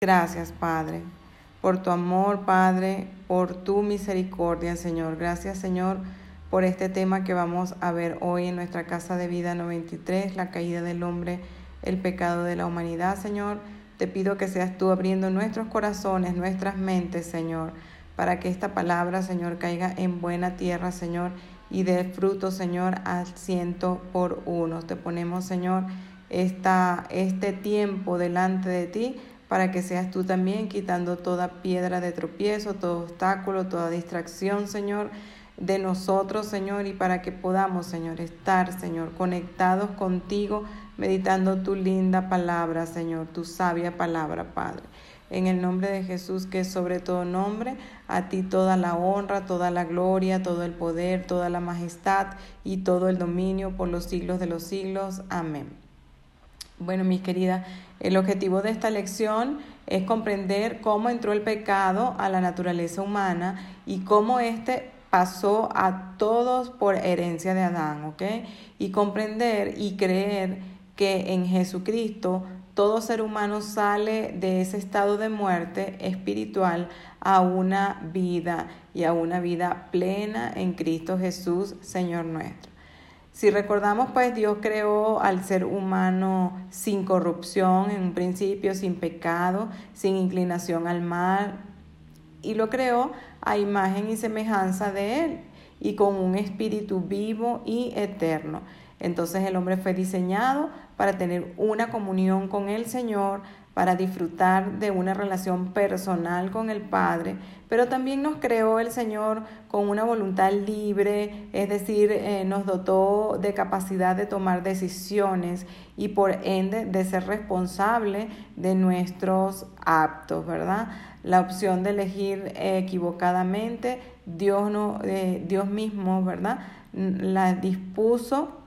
Gracias, Padre, por tu amor, Padre, por tu misericordia, Señor. Gracias, Señor, por este tema que vamos a ver hoy en nuestra Casa de Vida 93, la caída del hombre, el pecado de la humanidad, Señor. Te pido que seas tú abriendo nuestros corazones, nuestras mentes, Señor, para que esta palabra, Señor, caiga en buena tierra, Señor, y dé fruto, Señor, al ciento por uno. Te ponemos, Señor, esta, este tiempo delante de ti para que seas tú también quitando toda piedra de tropiezo, todo obstáculo, toda distracción, Señor, de nosotros, Señor, y para que podamos, Señor, estar, Señor, conectados contigo, meditando tu linda palabra, Señor, tu sabia palabra, Padre. En el nombre de Jesús, que es sobre todo nombre, a ti toda la honra, toda la gloria, todo el poder, toda la majestad y todo el dominio por los siglos de los siglos. Amén. Bueno, mis queridas, el objetivo de esta lección es comprender cómo entró el pecado a la naturaleza humana y cómo éste pasó a todos por herencia de Adán, ¿ok? Y comprender y creer que en Jesucristo todo ser humano sale de ese estado de muerte espiritual a una vida y a una vida plena en Cristo Jesús, Señor nuestro. Si recordamos, pues Dios creó al ser humano sin corrupción, en un principio sin pecado, sin inclinación al mal, y lo creó a imagen y semejanza de Él, y con un espíritu vivo y eterno. Entonces el hombre fue diseñado para tener una comunión con el Señor, para disfrutar de una relación personal con el Padre, pero también nos creó el Señor con una voluntad libre, es decir, eh, nos dotó de capacidad de tomar decisiones y por ende de ser responsable de nuestros actos, ¿verdad? La opción de elegir equivocadamente, Dios, no, eh, Dios mismo, ¿verdad? La dispuso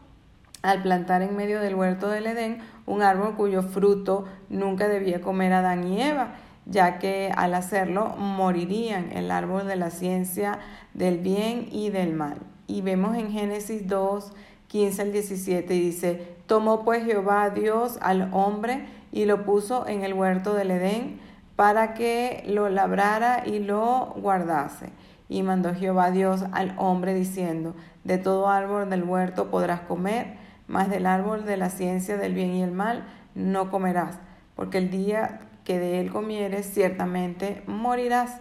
al plantar en medio del huerto del Edén un árbol cuyo fruto nunca debía comer Adán y Eva, ya que al hacerlo morirían el árbol de la ciencia del bien y del mal. Y vemos en Génesis 2, 15 al 17, y dice, tomó pues Jehová Dios al hombre y lo puso en el huerto del Edén para que lo labrara y lo guardase. Y mandó Jehová Dios al hombre diciendo, de todo árbol del huerto podrás comer, mas del árbol de la ciencia del bien y el mal no comerás, porque el día que de él comieres ciertamente morirás.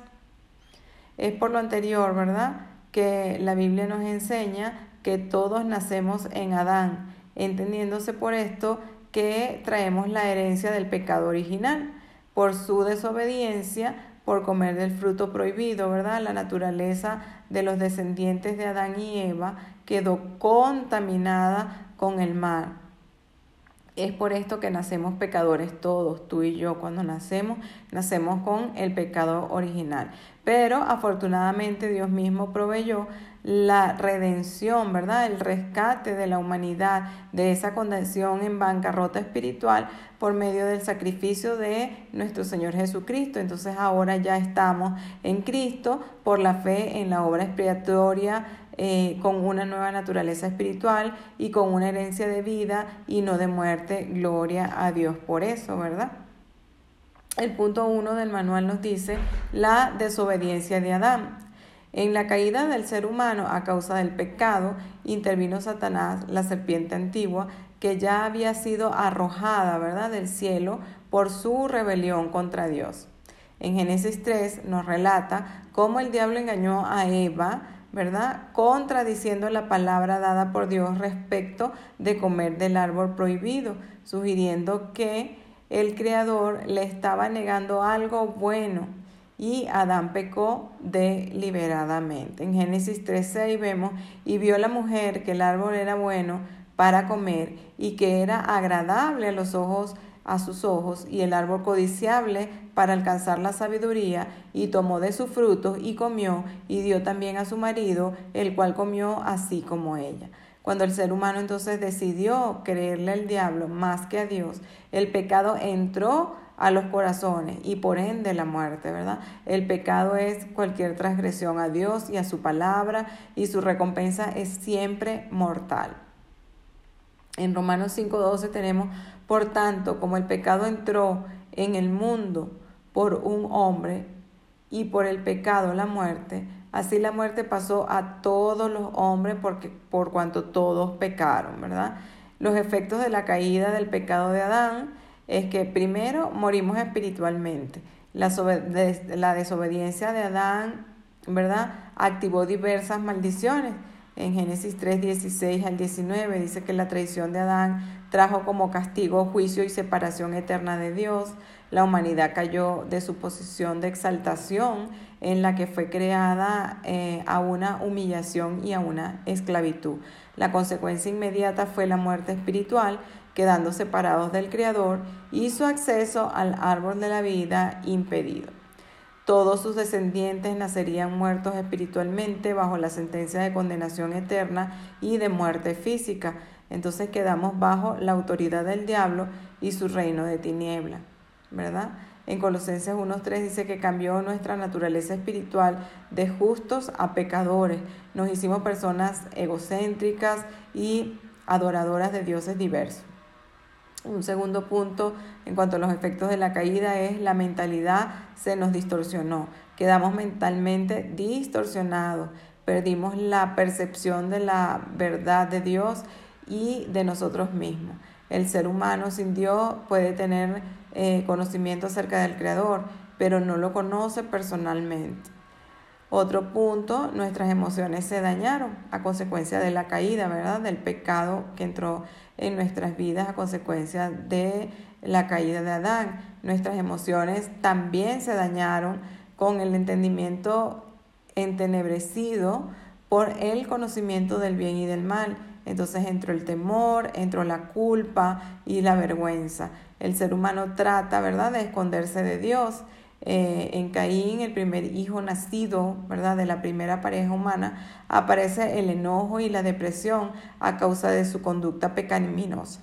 Es por lo anterior, ¿verdad? Que la Biblia nos enseña que todos nacemos en Adán, entendiéndose por esto que traemos la herencia del pecado original. Por su desobediencia, por comer del fruto prohibido, ¿verdad? La naturaleza de los descendientes de Adán y Eva quedó contaminada con el mal. Es por esto que nacemos pecadores todos, tú y yo. Cuando nacemos, nacemos con el pecado original. Pero afortunadamente Dios mismo proveyó la redención, ¿verdad? El rescate de la humanidad de esa condición en bancarrota espiritual por medio del sacrificio de nuestro Señor Jesucristo. Entonces ahora ya estamos en Cristo por la fe en la obra expiatoria eh, con una nueva naturaleza espiritual y con una herencia de vida y no de muerte. Gloria a Dios por eso, ¿verdad? El punto uno del manual nos dice la desobediencia de Adán. En la caída del ser humano a causa del pecado intervino Satanás, la serpiente antigua, que ya había sido arrojada, ¿verdad?, del cielo por su rebelión contra Dios. En Génesis 3 nos relata cómo el diablo engañó a Eva, ¿verdad? Contradiciendo la palabra dada por Dios respecto de comer del árbol prohibido, sugiriendo que el Creador le estaba negando algo bueno y Adán pecó deliberadamente. En Génesis 13 vemos, y vio la mujer que el árbol era bueno para comer y que era agradable a los ojos a sus ojos y el árbol codiciable para alcanzar la sabiduría, y tomó de sus frutos y comió, y dio también a su marido, el cual comió así como ella. Cuando el ser humano entonces decidió creerle al diablo más que a Dios, el pecado entró a los corazones y por ende la muerte, ¿verdad? El pecado es cualquier transgresión a Dios y a su palabra y su recompensa es siempre mortal. En Romanos 5:12 tenemos, por tanto, como el pecado entró en el mundo por un hombre y por el pecado la muerte, así la muerte pasó a todos los hombres porque, por cuanto todos pecaron, ¿verdad? Los efectos de la caída del pecado de Adán es que primero morimos espiritualmente. La, la desobediencia de Adán, ¿verdad? Activó diversas maldiciones. En Génesis 3, 16 al 19 dice que la traición de Adán trajo como castigo juicio y separación eterna de Dios. La humanidad cayó de su posición de exaltación en la que fue creada eh, a una humillación y a una esclavitud. La consecuencia inmediata fue la muerte espiritual, quedando separados del Creador y su acceso al árbol de la vida impedido. Todos sus descendientes nacerían muertos espiritualmente bajo la sentencia de condenación eterna y de muerte física. Entonces quedamos bajo la autoridad del diablo y su reino de tiniebla. ¿Verdad? En Colosenses 1.3 dice que cambió nuestra naturaleza espiritual de justos a pecadores. Nos hicimos personas egocéntricas y adoradoras de dioses diversos. Un segundo punto en cuanto a los efectos de la caída es la mentalidad se nos distorsionó. Quedamos mentalmente distorsionados. Perdimos la percepción de la verdad de Dios y de nosotros mismos. El ser humano sin Dios puede tener eh, conocimiento acerca del Creador, pero no lo conoce personalmente. Otro punto, nuestras emociones se dañaron a consecuencia de la caída, ¿verdad? Del pecado que entró en nuestras vidas a consecuencia de la caída de Adán. Nuestras emociones también se dañaron con el entendimiento entenebrecido por el conocimiento del bien y del mal. Entonces entró el temor, entró la culpa y la vergüenza. El ser humano trata, ¿verdad?, de esconderse de Dios. Eh, en Caín, el primer hijo nacido, ¿verdad?, de la primera pareja humana, aparece el enojo y la depresión a causa de su conducta pecaminosa.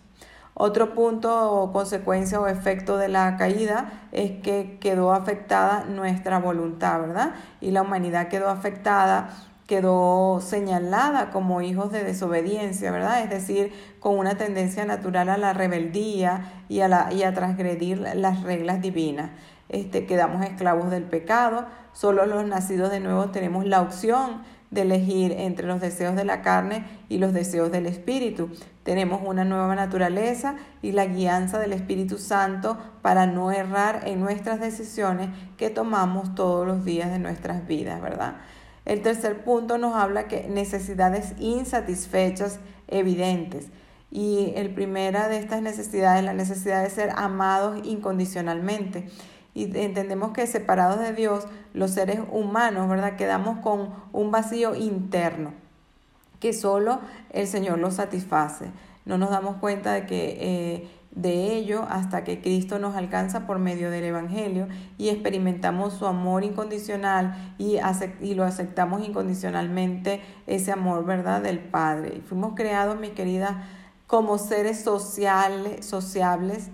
Otro punto o consecuencia o efecto de la caída es que quedó afectada nuestra voluntad, ¿verdad? Y la humanidad quedó afectada quedó señalada como hijos de desobediencia, ¿verdad? Es decir, con una tendencia natural a la rebeldía y a, la, y a transgredir las reglas divinas. Este, quedamos esclavos del pecado, solo los nacidos de nuevo tenemos la opción de elegir entre los deseos de la carne y los deseos del Espíritu. Tenemos una nueva naturaleza y la guianza del Espíritu Santo para no errar en nuestras decisiones que tomamos todos los días de nuestras vidas, ¿verdad? El tercer punto nos habla que necesidades insatisfechas evidentes. Y el primera de estas necesidades es la necesidad de ser amados incondicionalmente. Y entendemos que separados de Dios, los seres humanos, ¿verdad? Quedamos con un vacío interno que solo el Señor lo satisface. No nos damos cuenta de que eh, de ello hasta que Cristo nos alcanza por medio del Evangelio y experimentamos su amor incondicional y, y lo aceptamos incondicionalmente, ese amor, ¿verdad?, del Padre. Fuimos creados, mi querida, como seres sociales, sociables,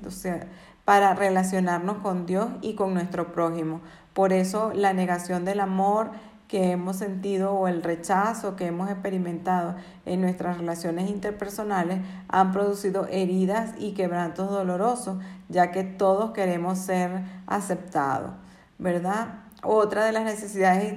para relacionarnos con Dios y con nuestro prójimo. Por eso la negación del amor que hemos sentido o el rechazo que hemos experimentado en nuestras relaciones interpersonales han producido heridas y quebrantos dolorosos, ya que todos queremos ser aceptados, ¿verdad? Otra de las necesidades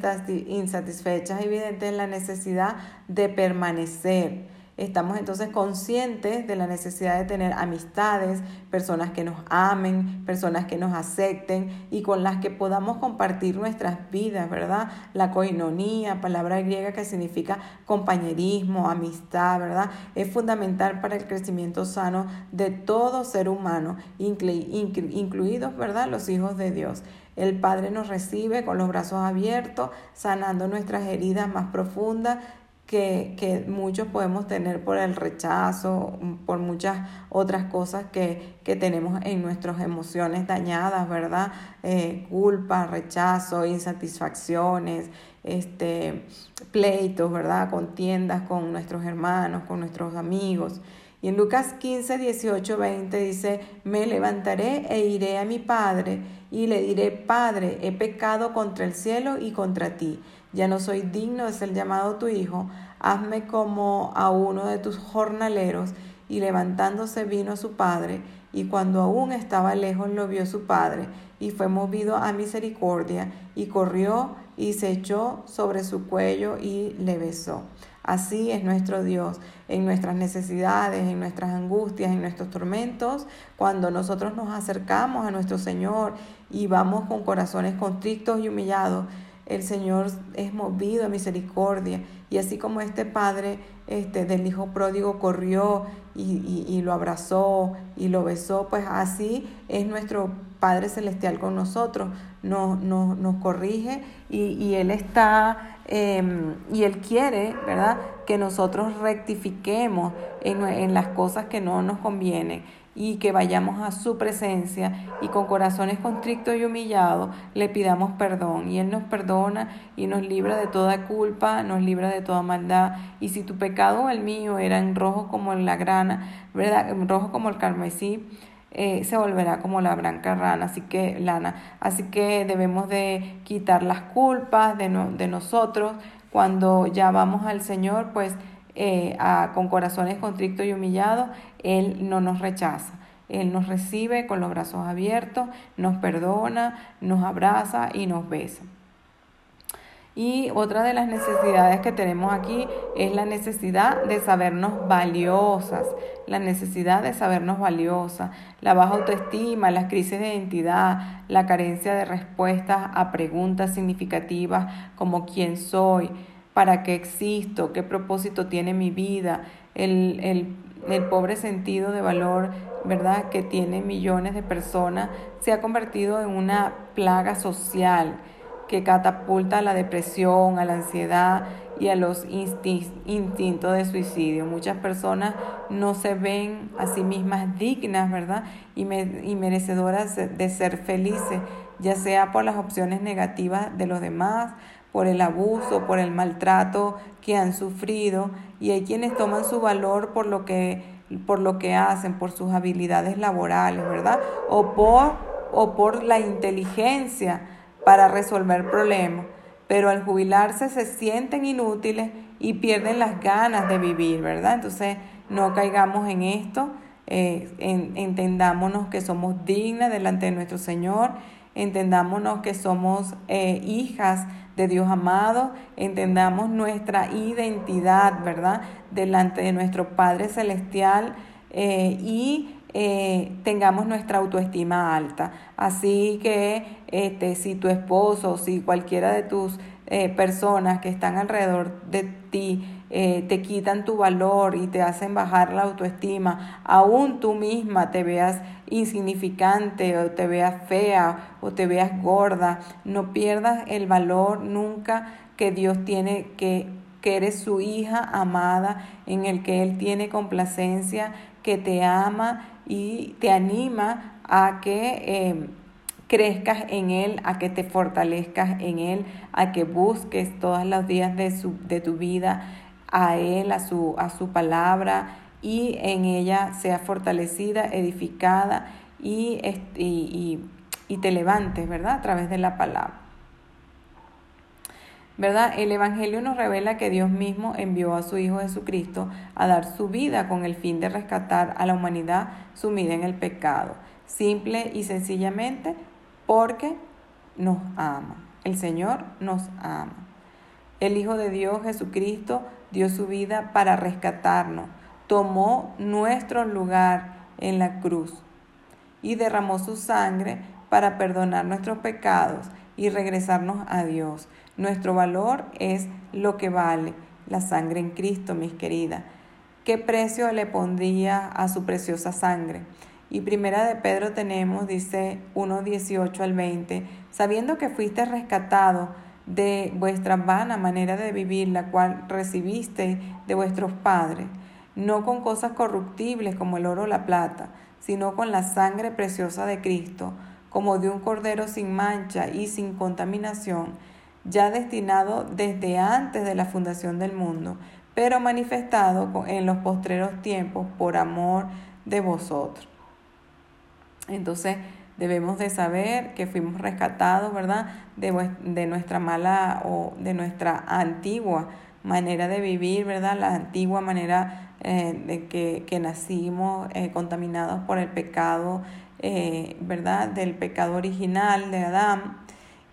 insatisfechas evidente es la necesidad de permanecer Estamos entonces conscientes de la necesidad de tener amistades, personas que nos amen, personas que nos acepten y con las que podamos compartir nuestras vidas, ¿verdad? La coinonía, palabra griega que significa compañerismo, amistad, ¿verdad? Es fundamental para el crecimiento sano de todo ser humano, incluidos, ¿verdad? Los hijos de Dios. El Padre nos recibe con los brazos abiertos, sanando nuestras heridas más profundas que, muchos podemos tener por el rechazo, por muchas otras cosas que, tenemos en nuestras emociones dañadas, ¿verdad? Eh, culpa, rechazo, insatisfacciones, este, pleitos, ¿verdad? Contiendas con nuestros hermanos, con nuestros amigos. Y en Lucas 15, 18, 20 dice, me levantaré e iré a mi Padre y le diré, Padre, he pecado contra el cielo y contra ti ya no soy digno de ser llamado tu hijo, hazme como a uno de tus jornaleros. Y levantándose vino su padre, y cuando aún estaba lejos lo vio su padre, y fue movido a misericordia y corrió y se echó sobre su cuello y le besó. Así es nuestro Dios en nuestras necesidades, en nuestras angustias, en nuestros tormentos, cuando nosotros nos acercamos a nuestro Señor y vamos con corazones constrictos y humillados, el Señor es movido a misericordia. Y así como este padre este, del hijo pródigo corrió y, lo abrazó y lo besó, pues así es nuestro Padre Celestial con nosotros. Nos, nos, corrige y, Él está, em, y Él quiere, ¿verdad? Que nosotros rectifiquemos en, en las cosas que no nos convienen y que vayamos a su presencia y con corazones constrictos y humillados le pidamos perdón. Y Él nos perdona y nos libra de toda culpa, nos libra de toda maldad. Y si tu pecado o el mío eran rojo como la grana, ¿verdad? rojo como el carmesí, eh, se volverá como la blanca rana, así que lana. Así que debemos de quitar las culpas de, de nosotros. Cuando ya vamos al Señor, pues eh, con corazones constrictos y humillados, Él no nos rechaza. Él nos recibe con los brazos abiertos, nos perdona, nos abraza y nos besa. Y otra de las necesidades que tenemos aquí es la necesidad de sabernos valiosas, la necesidad de sabernos valiosas, la baja autoestima, las crisis de identidad, la carencia de respuestas a preguntas significativas como quién soy, para qué existo, qué propósito tiene mi vida, el, el, el pobre sentido de valor, ¿verdad?, que tiene millones de personas, se ha convertido en una plaga social que catapulta a la depresión, a la ansiedad y a los instintos de suicidio. Muchas personas no se ven a sí mismas dignas, ¿verdad? Y, y merecedoras de ser felices, ya sea por las opciones negativas de los demás, por el abuso, por el maltrato que han sufrido y hay quienes toman su valor por lo que, por lo que hacen, por sus habilidades laborales, ¿verdad? O por, o por la inteligencia para resolver problemas. Pero al jubilarse se sienten inútiles y pierden las ganas de vivir, ¿verdad? Entonces no caigamos en esto, eh, entendámonos que somos dignas delante de nuestro Señor, entendámonos que somos eh, hijas de Dios amado, entendamos nuestra identidad, ¿verdad? Delante de nuestro Padre Celestial eh, y eh, tengamos nuestra autoestima alta. Así que este, si tu esposo, si cualquiera de tus eh, personas que están alrededor de ti te quitan tu valor y te hacen bajar la autoestima, aún tú misma te veas insignificante o te veas fea o te veas gorda, no pierdas el valor nunca que Dios tiene que que eres su hija amada, en el que Él tiene complacencia, que te ama y te anima a que eh, crezcas en Él, a que te fortalezcas en Él, a que busques todos los días de, su, de tu vida a Él, a su, a su palabra y en ella sea fortalecida, edificada y, y, y, te levantes, ¿verdad? A través de la palabra. ¿Verdad? El Evangelio nos revela que Dios mismo envió a su Hijo Jesucristo a dar su vida con el fin de rescatar a la humanidad sumida en el pecado, simple y sencillamente porque nos ama. El Señor nos ama. El Hijo de Dios Jesucristo dio su vida para rescatarnos, tomó nuestro lugar en la cruz y derramó su sangre para perdonar nuestros pecados y regresarnos a Dios. Nuestro valor es lo que vale la sangre en Cristo, mis queridas. ¿Qué precio le pondría a su preciosa sangre? Y primera de Pedro tenemos, dice 1.18 al 20, sabiendo que fuiste rescatado de vuestra vana manera de vivir, la cual recibiste de vuestros padres no con cosas corruptibles como el oro o la plata, sino con la sangre preciosa de Cristo, como de un cordero sin mancha y sin contaminación, ya destinado desde antes de la fundación del mundo, pero manifestado en los postreros tiempos por amor de vosotros. Entonces debemos de saber que fuimos rescatados, ¿verdad? De, de nuestra mala o de nuestra antigua manera de vivir, ¿verdad? La antigua manera eh, de que, que, nacimos eh, contaminados por el pecado, eh, ¿verdad? Del pecado original de Adán,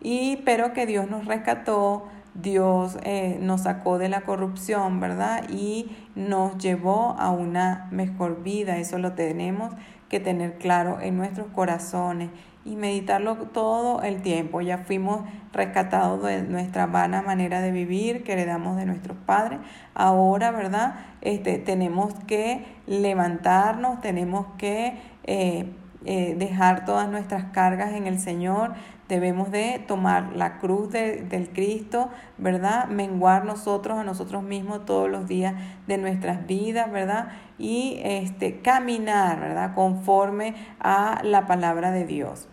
y, pero que Dios nos rescató, Dios nos sacó de la corrupción, ¿verdad? Y nos llevó a una mejor vida. Eso lo tenemos que tener claro en nuestros corazones y meditarlo todo el tiempo. Ya fuimos rescatados de nuestra vana manera de vivir que heredamos de nuestros padres. Ahora, ¿verdad? Este, tenemos que levantarnos, tenemos que eh, eh, dejar todas nuestras cargas en el Señor. Debemos de tomar la cruz del Cristo, ¿verdad? Menguar nosotros a nosotros mismos todos los días de nuestras vidas, ¿verdad? Y este, caminar, ¿verdad? Conforme a la palabra de Dios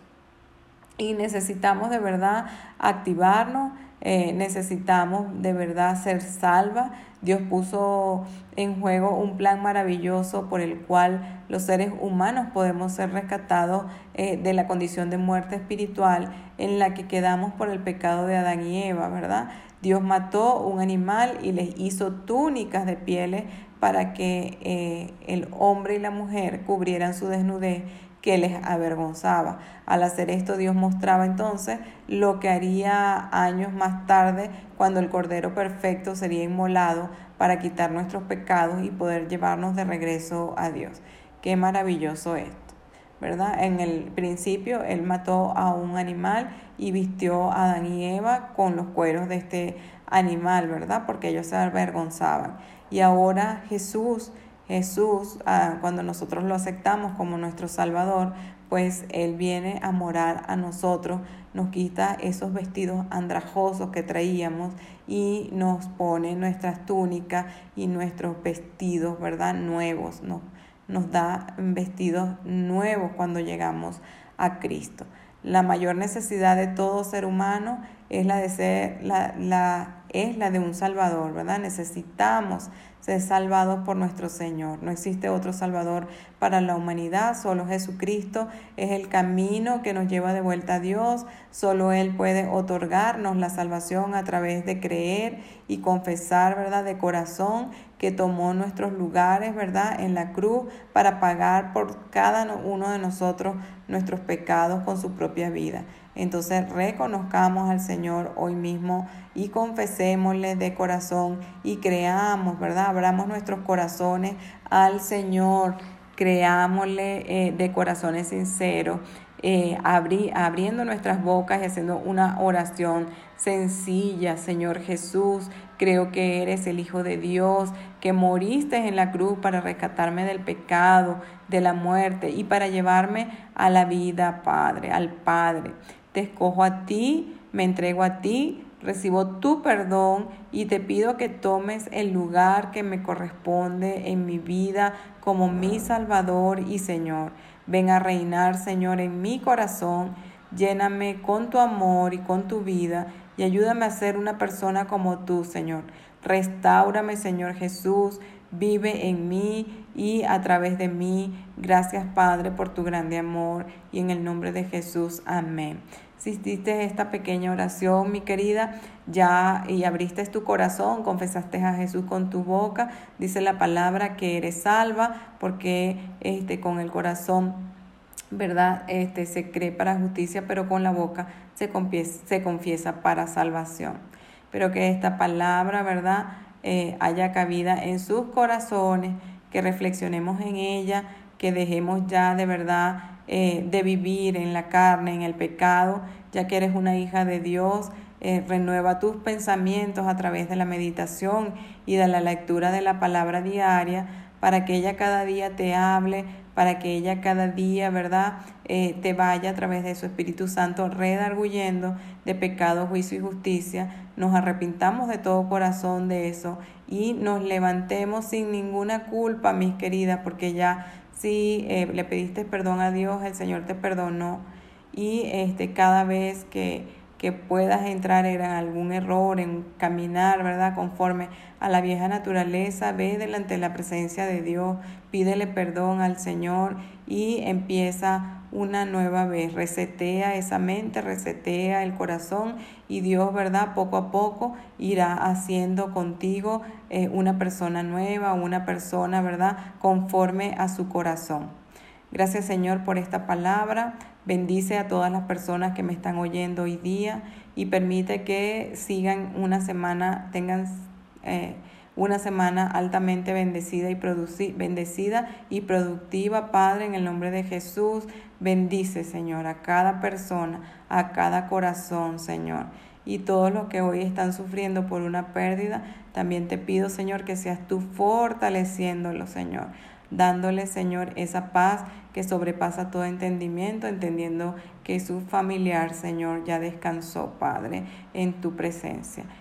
y necesitamos de verdad activarnos, eh, necesitamos de verdad ser salvas. Dios puso en juego un plan maravilloso por el cual los seres humanos podemos ser rescatados eh, de la condición de muerte espiritual en la que quedamos por el pecado de Adán y Eva, ¿verdad? Dios mató un animal y les hizo túnicas de pieles para que eh, el hombre y la mujer cubrieran su desnudez que les avergonzaba. Al hacer esto, Dios mostraba entonces lo que haría años más tarde cuando el Cordero Perfecto sería inmolado para quitar nuestros pecados y poder llevarnos de regreso a Dios. Qué maravilloso esto, ¿verdad? En el principio, Él mató a un animal y vistió a Adán y Eva con los cueros de este animal, ¿verdad? Porque ellos se avergonzaban. Y ahora Jesús Jesús, ah, cuando nosotros lo aceptamos como nuestro Salvador, pues Él viene a morar a nosotros, nos quita esos vestidos andrajosos que traíamos y nos pone nuestras túnicas y nuestros vestidos, ¿verdad? Nuevos, nos, da vestidos nuevos cuando llegamos a Cristo. La mayor necesidad de todo ser humano es la de ser, la, es la de un Salvador, ¿verdad? Necesitamos ser salvados por nuestro Señor. No existe otro Salvador para la humanidad, solo Jesucristo es el camino que nos lleva de vuelta a Dios, solo Él puede otorgarnos la salvación a través de creer y confesar, ¿verdad?, de corazón que tomó nuestros lugares, ¿verdad?, en la cruz para pagar por cada uno de nosotros nuestros pecados con su propia vida. Entonces reconozcamos al Señor hoy mismo y confesémosle de corazón y creamos, ¿verdad? Abramos nuestros corazones al Señor, creámosle eh, de corazones sinceros, eh, abriendo nuestras bocas y haciendo una oración sencilla, Señor Jesús, creo que eres el Hijo de Dios, que moriste en la cruz para rescatarme del pecado, de la muerte y para llevarme a la vida, Padre, al Padre. Te escojo a ti, me entrego a ti, recibo tu perdón y te pido que tomes el lugar que me corresponde en mi vida como mi Salvador y Señor. Ven a reinar, Señor, en mi corazón. Lléname con tu amor y con tu vida y ayúdame a ser una persona como tú, Señor. Restáurame, Señor Jesús. Vive en mí y a través de mí. Gracias, Padre, por tu grande amor. Y en el nombre de Jesús, amén. Si hiciste esta pequeña oración, mi querida, ya y abriste tu corazón, confesaste a Jesús con tu boca, dice la palabra que eres salva, porque este, con el corazón, ¿verdad? Este, se cree para justicia, pero con la boca se confiesa, se confiesa para salvación. Pero que esta palabra, ¿verdad? Eh, haya cabida en sus corazones, que reflexionemos en ella, que dejemos ya de verdad eh, de vivir en la carne, en el pecado, ya que eres una hija de Dios. Eh, renueva tus pensamientos a través de la meditación y de la lectura de la palabra diaria para que ella cada día te hable, para que ella cada día, ¿verdad?, te vaya a través de su Espíritu Santo redarguyendo de pecado, juicio y justicia. Nos arrepintamos de todo corazón de eso y nos levantemos sin ninguna culpa, mis queridas, porque ya si eh, le pediste perdón a Dios, el Señor te perdonó y este, cada vez que que puedas entrar en algún error, en caminar, ¿verdad? Conforme a la vieja naturaleza, ve delante de la presencia de Dios, pídele perdón al Señor y empieza una nueva vez. Resetea esa mente, resetea el corazón y Dios, ¿verdad? Poco a poco irá haciendo contigo eh, una persona nueva, una persona, ¿verdad? Conforme a su corazón. Gracias Señor por esta palabra. Bendice a todas las personas que me están oyendo hoy día y permite que sigan una semana, tengan eh, una semana altamente bendecida y bendecida y productiva, Padre, en el nombre de Jesús. Bendice, Señor, a cada persona, a cada corazón, Señor. Y todos los que hoy están sufriendo por una pérdida, también te pido, Señor, que seas tú fortaleciéndolo, Señor dándole, Señor, esa paz que sobrepasa todo entendimiento, entendiendo que su familiar, Señor, ya descansó, Padre, en tu presencia.